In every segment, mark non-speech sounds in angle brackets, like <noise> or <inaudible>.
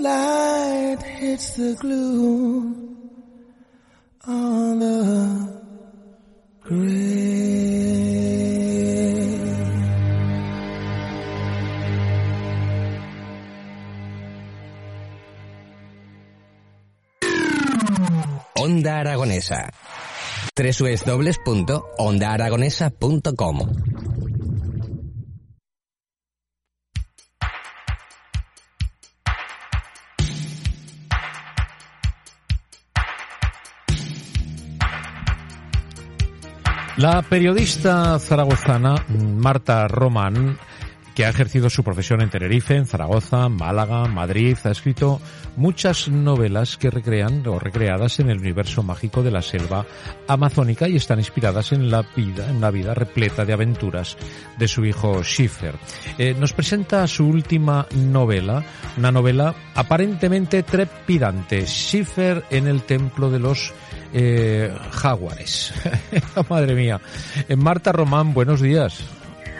light hits the glue on the grave. Onda Aragonesa. www.ondaaragonesa.com La periodista zaragozana Marta Román, que ha ejercido su profesión en Tenerife, en Zaragoza, Málaga, Madrid, ha escrito muchas novelas que recrean o recreadas en el universo mágico de la selva amazónica y están inspiradas en la vida, en una vida repleta de aventuras de su hijo Schiffer. Eh, nos presenta su última novela, una novela aparentemente trepidante, Schiffer en el templo de los eh, jaguares. <laughs> Madre mía. Eh, Marta Román, buenos días.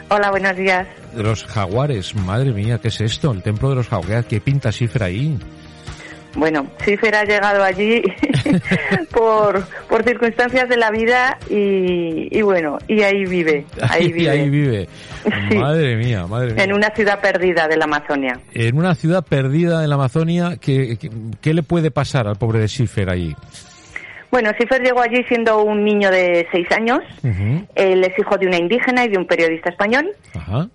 Hola, buenos días. De los jaguares, madre mía, ¿qué es esto? El templo de los jaguares, ¿qué pinta Schiffer ahí? Bueno, Schiffer ha llegado allí <laughs> por, por circunstancias de la vida y, y bueno, y ahí vive. <laughs> Ahí Y vive. ahí vive. <laughs> Sí. Madre mía, madre mía. En una ciudad perdida de la Amazonia. En una ciudad perdida en la Amazonia, ¿qué, qué, qué le puede pasar al pobre de Schiffer ahí? Bueno, Schiffer llegó allí siendo un niño de seis años. Él es hijo de una indígena y de un periodista español.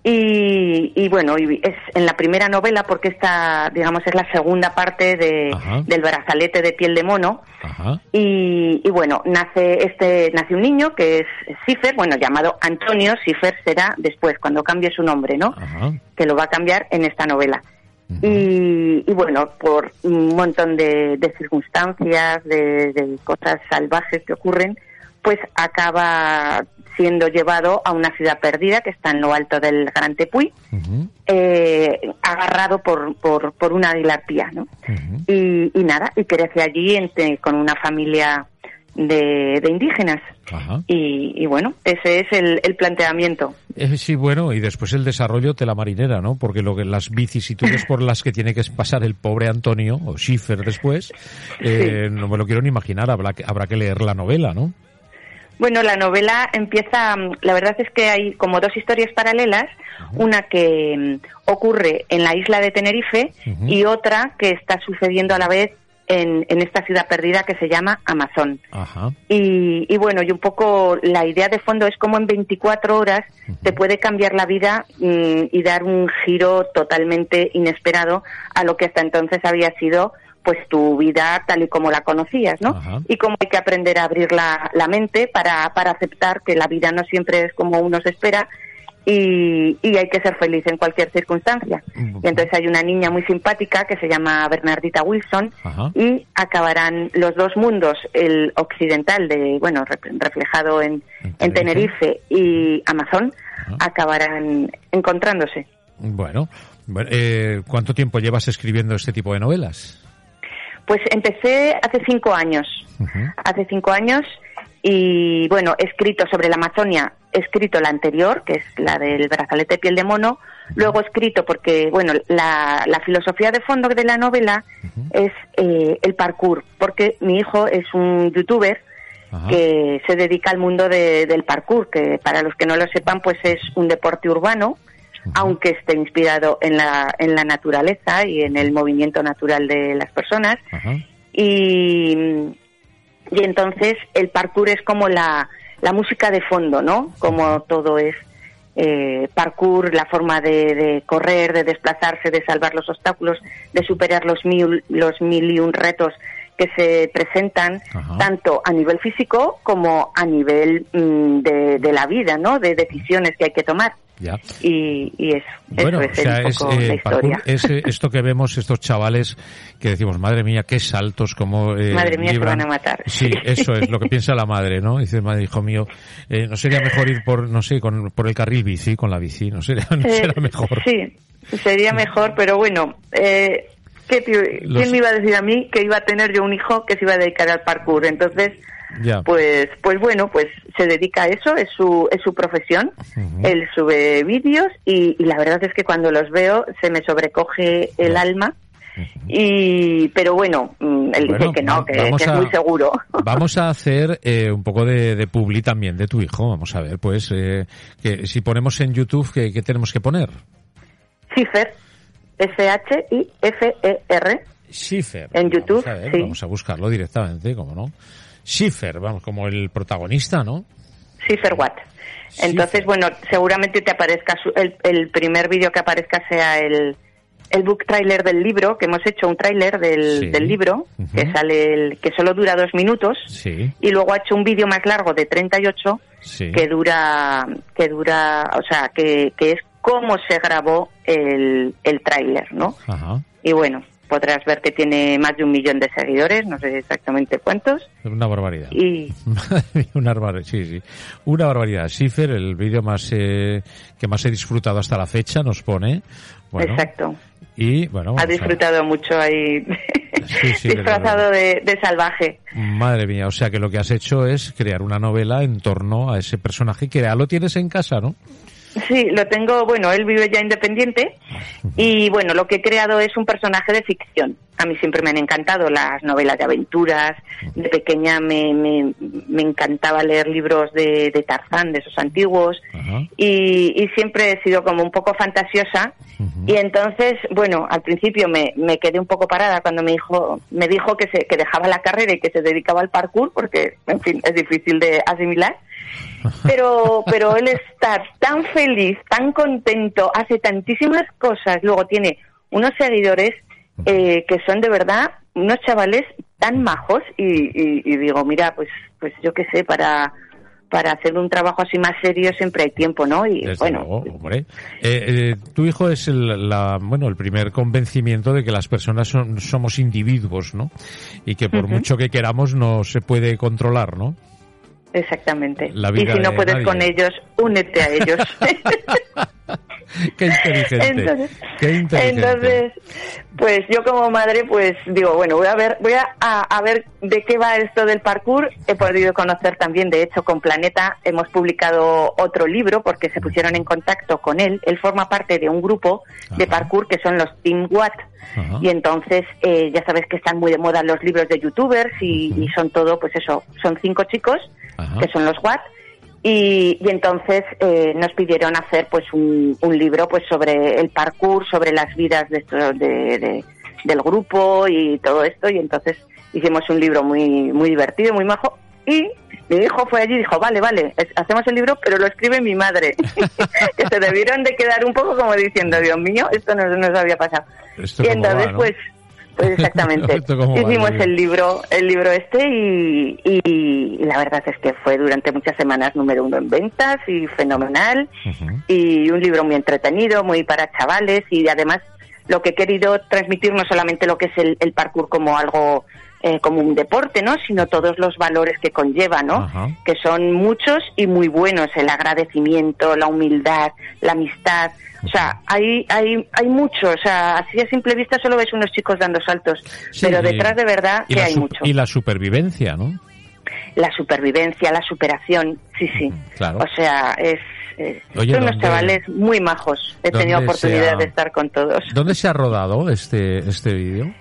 Y, y bueno, y es en la primera novela, porque esta, digamos, es la segunda parte de, del brazalete de piel de mono. Y, y bueno, nace este nace un niño que es Schiffer, bueno, llamado Antonio. Schiffer será después, cuando cambie su nombre, ¿no? Que lo va a cambiar en esta novela. Y, y bueno, por un montón de, de circunstancias, de, de cosas salvajes que ocurren, pues acaba siendo llevado a una ciudad perdida que está en lo alto del Gran Tepuy, eh, agarrado por, por, por una dilarpía, ¿no? Y, y nada, y crece allí entre- con una familia de, de indígenas. Ajá. Y, y bueno, ese es el, el planteamiento. Eh, sí, bueno, y después el desarrollo de la marinera, ¿no? Porque lo que las vicisitudes por las que tiene que pasar el pobre Antonio, o Schiffer después, eh, no me lo quiero ni imaginar, habrá que, habrá que leer la novela, ¿no? Bueno, la novela empieza, mm, la verdad es que hay como dos historias paralelas, una que mm, ocurre en la isla de Tenerife y otra que está sucediendo a la vez en, en esta ciudad perdida que se llama Amazon. Ajá. Y, y bueno, y un poco la idea de fondo es como en 24 horas te puede cambiar la vida mm, y dar un giro totalmente inesperado a lo que hasta entonces había sido pues tu vida tal y como la conocías, ¿no? Ajá. Y cómo hay que aprender a abrir la, la mente para, para aceptar que la vida no siempre es como uno se espera y, y hay que ser feliz en cualquier circunstancia. Ujú. Y entonces hay una niña muy simpática que se llama Bernardita Wilson Ajá. y acabarán los dos mundos, el occidental de bueno rep- reflejado en, En en Tenerife. Y Amazon Ajá. acabarán encontrándose. Bueno, bueno, eh, ¿cuánto tiempo llevas escribiendo este tipo de novelas? Pues empecé hace cinco años, hace cinco años y bueno he escrito sobre la Amazonia, he escrito la anterior que es la del brazalete de piel de mono, luego he escrito porque bueno la, la filosofía de fondo de la novela es eh, el parkour, porque mi hijo es un youtuber que se dedica al mundo de- del parkour, que para los que no lo sepan, pues es un deporte urbano, aunque esté inspirado en la, en la naturaleza y en el movimiento natural de las personas. Y, y entonces el parkour es como la, la música de fondo, ¿no? Como todo es eh, parkour, la forma de, de correr, de desplazarse, de salvar los obstáculos, de superar los mil, los mil y un retos que se presentan Ajá. tanto a nivel físico como a nivel mm, de, de la vida, ¿no? De decisiones que hay que tomar. Ya. Y, y eso, Bueno, eso o es sea, un es, eh, parkour es eh, esto que vemos, estos chavales que decimos, madre mía, qué saltos, como eh, Madre mía, se libran". van a matar. Sí, <laughs> eso es lo que piensa la madre, ¿no? Dice, madre, hijo mío, eh, ¿no sería mejor ir por, no sé, con, por el carril bici, con la bici? ¿No sería, no Eh, será mejor? Sí, sería mejor, pero bueno, eh, ¿qué Los- ¿quién me iba a decir a mí que iba a tener yo un hijo que se iba a dedicar al parkour? Entonces, Pues pues bueno, pues se dedica a eso, es su es su profesión. Él sube vídeos y, y la verdad es que cuando los veo se me sobrecoge el alma. Y pero bueno, mm, él Bueno, dice que no, que, es a- muy seguro. Vamos a <laughs> hacer eh, un poco de, de publi también de tu hijo. Vamos a ver, pues, eh, que si ponemos en YouTube, ¿qué, qué tenemos que poner? Schiffer, S-H-I-F-E-R. Schiffer. En YouTube, Vamos a, ver, sí. vamos a buscarlo directamente, como no. Schiffer, vamos, como el protagonista, ¿no? Schiffer Watt. Entonces, Schiffer. bueno, seguramente te aparezca, su- el, el primer vídeo que aparezca sea el, el book trailer del libro, que hemos hecho un trailer del, Sí. del libro, que sale el, que solo dura dos minutos, Sí, y luego ha hecho un vídeo más largo de 38 sí. que dura, que dura, o sea, que, que es cómo se grabó el, el tráiler, ¿no? Ajá. Y bueno, podrás ver que tiene más de un millón de seguidores, no sé exactamente cuántos, Una barbaridad. y <laughs> una barbaridad, sí, sí. Una barbaridad. Schiffer, el vídeo más eh, que más he disfrutado hasta la fecha, nos pone. Bueno, exacto. Y bueno, ha disfrutado mucho ahí Sí, sí, <laughs> disfrazado de, de salvaje. Madre mía, o sea que lo que has hecho es crear una novela en torno a ese personaje que ya lo tienes en casa, ¿no? Sí, lo tengo, bueno, él vive ya independiente y bueno, lo que he creado es un personaje de ficción. A mí siempre me han encantado las novelas de aventuras. De pequeña me, me, me encantaba leer libros de, de Tarzán, de esos antiguos. Y, y siempre he sido como un poco fantasiosa. Y entonces, bueno, al principio me, me quedé un poco parada cuando me dijo, me dijo que, se, que dejaba la carrera y que se dedicaba al parkour, porque, en fin, es difícil de asimilar. Pero, pero él está tan feliz, tan contento, hace tantísimas cosas, luego tiene unos seguidores eh, que son de verdad unos chavales tan majos y, y- y digo, mira, pues, pues yo qué sé, para, para hacer un trabajo así más serio siempre hay tiempo, ¿no? Y Desde bueno, luego, hombre. Eh, eh, tu hijo es el, la, bueno, el primer convencimiento de que las personas son, somos individuos, ¿no? Y que por mucho que queramos no se puede controlar, ¿no? Exactamente. Y si no de puedes nadie. con ellos, únete a ellos. <laughs> <laughs> Qué inteligente. entonces, qué inteligente. entonces, pues yo como madre, pues digo, bueno, voy a ver, voy a, a- ver de qué va esto del parkour. He podido conocer también, de hecho, con Planeta hemos publicado otro libro porque se pusieron en contacto con él. Él forma parte de un grupo de parkour que son los Team Watt. Ajá. Y entonces, eh, ya sabes que están muy de moda los libros de youtubers y, son todo, pues eso, son cinco chicos Ajá. que son los Watt. Y, y entonces eh, nos pidieron hacer pues un, un libro pues sobre el parkour, sobre las vidas de, esto- de- de- del grupo y todo esto. Y entonces hicimos un libro muy muy divertido, muy majo. Y mi hijo fue allí y dijo, vale, vale, es- hacemos el libro, pero lo escribe mi madre. <laughs> <laughs> que se debieron de quedar un poco como diciendo, Dios mío, esto no nos había pasado. Esto Y va, entonces, ¿no? pues, pues exactamente. <laughs> Hicimos el libro, el libro este y, y- y la verdad es que fue durante muchas semanas número uno en ventas y fenomenal. Y un libro muy entretenido, muy para chavales y además lo que he querido transmitir no solamente lo que es el, el parkour como algo eh, como un deporte, ¿no? Sino todos los valores que conlleva, ¿no? Ajá. Que son muchos y muy buenos, el agradecimiento, la humildad, la amistad. O sea, hay, hay, hay mucho. O sea, así a simple vista solo ves unos chicos dando saltos. Sí, pero detrás de verdad que hay mucho. Y la supervivencia, ¿no? La supervivencia, la superación, sí, sí. claro. O sea, es, Oye, son unos ¿dónde- chavales muy majos. He tenido oportunidad ha- de estar con todos. ¿Dónde se ha rodado este, este vídeo?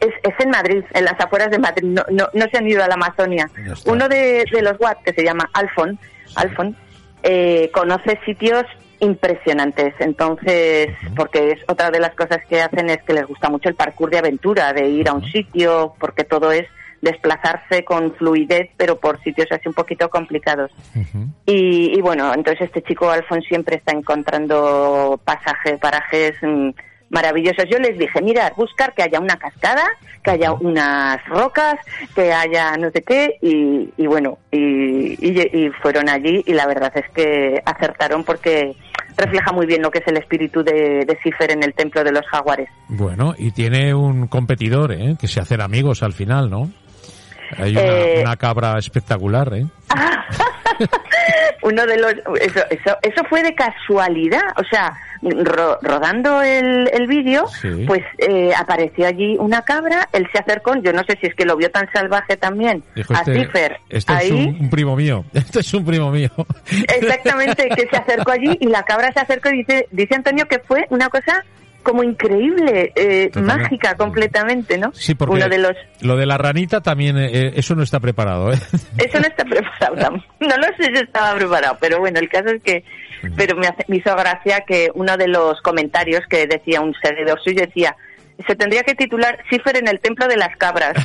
Es, es en Madrid, en las afueras de Madrid. No, no, no se han ido a la Amazonia. Uno de, de los Watt, que se llama Alfon, Alfon eh, conoce sitios impresionantes. Entonces, porque es otra de las cosas que hacen es que les gusta mucho el parkour de aventura, de ir a un sitio, porque todo es desplazarse con fluidez, pero por sitios así un poquito complicados. Y, y bueno, entonces este chico Alfon siempre está encontrando pasajes, parajes maravillosos. Yo les dije, mirad, buscar que haya una cascada, que haya unas rocas, que haya no sé qué, y, y bueno, y, y- y fueron allí y la verdad es que acertaron porque refleja muy bien lo que es el espíritu de, de Cifer en el templo de los jaguares. Bueno, y tiene un competidor, ¿eh? Que se hacen amigos al final, ¿no? Hay una, Eh, una cabra espectacular, ¿eh? <laughs> <laughs> uno de los eso eso eso fue de casualidad o sea ro- rodando el, el vídeo Sí. pues eh, apareció allí una cabra él se acercó yo no sé si es que lo vio tan salvaje también Dijo, a este, este es ahí un, un primo mío. <laughs> Este es un primo mío. exactamente que se acercó allí y la cabra se acercó y dice dice Antonio que fue una cosa como increíble eh, mágica completamente no Sí, porque uno de los lo de la ranita también, eh, eso no está preparado, ¿eh? <laughs> Eso no está preparado. No lo sé si estaba preparado, pero bueno, el caso es que. Pero me, hace- me hizo gracia que uno de los comentarios que decía un seguidor suyo decía. Se tendría que titular Cifer en el templo de las cabras. <laughs>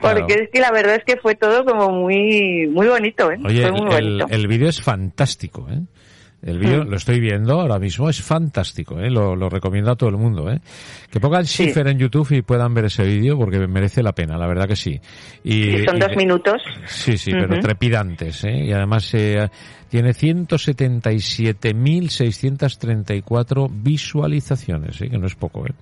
Porque Claro. es que la verdad es que fue todo como muy muy bonito, ¿eh? Oye, fue muy el, el, bonito. el vídeo es fantástico, ¿eh? El vídeo Mm. lo estoy viendo ahora mismo, es fantástico, ¿eh? Lo, lo recomiendo a todo el mundo, ¿eh? Que pongan Sí. Schiffer en YouTube y puedan ver ese vídeo porque merece la pena, la verdad que sí. Y, Sí, son y- dos minutos. Sí, sí, pero Ujú. trepidantes, ¿eh? Y además eh, tiene 177.634 visualizaciones, ¿eh? Que no es poco, ¿eh?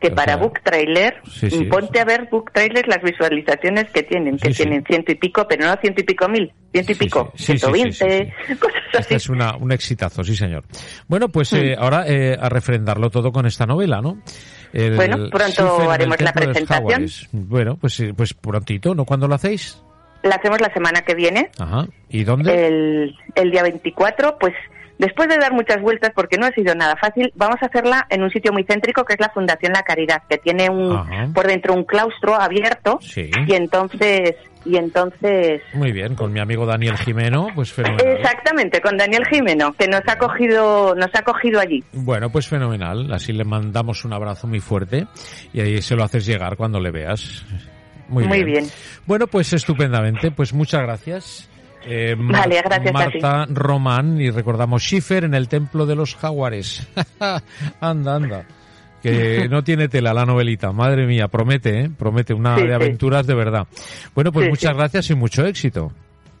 Que O para sea, Book Trailer, Sí, sí. ponte a ver Book Trailer las visualizaciones que tienen, que Sí, tienen ciento y pico, pero no ciento y pico mil, ciento y pico, sí, sí, sí, 120, sí, sí, <laughs> cosas así. es una, un exitazo, sí señor. Bueno, pues eh, ahora eh, a refrendarlo todo con esta novela, ¿no? El Bueno, pronto Schiffer haremos la presentación. Bueno, pues, eh, pues prontito, ¿no? ¿Cuándo lo hacéis? La hacemos la semana que viene, Ajá. ¿Y dónde? el, el día 24, pues después de dar muchas vueltas, porque no ha sido nada fácil, vamos a hacerla en un sitio muy céntrico que es la Fundación La Caridad, que tiene un, Ajá. por dentro un claustro abierto Sí. y entonces y entonces Muy bien, con mi amigo Daniel Jimeno, pues fenomenal. exactamente con Daniel Jimeno que nos ha cogido nos ha cogido allí. Bueno, pues fenomenal. Así le mandamos un abrazo muy fuerte y ahí se lo haces llegar cuando le veas. Muy, Muy bien. Bueno, pues estupendamente. Pues muchas gracias. Eh, Mar- Vale, gracias a ti. Marta Román y recordamos Schiffer en el Templo de los Jaguares. <laughs> anda, anda. Que <laughs> no tiene tela la novelita. Madre mía, promete, ¿eh? Promete una Sí, de sí. aventuras de verdad. Bueno, pues Sí, muchas gracias y mucho éxito.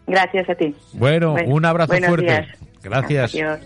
Gracias a ti. Bueno, Bueno, un abrazo fuerte. días. Gracias. Adiós.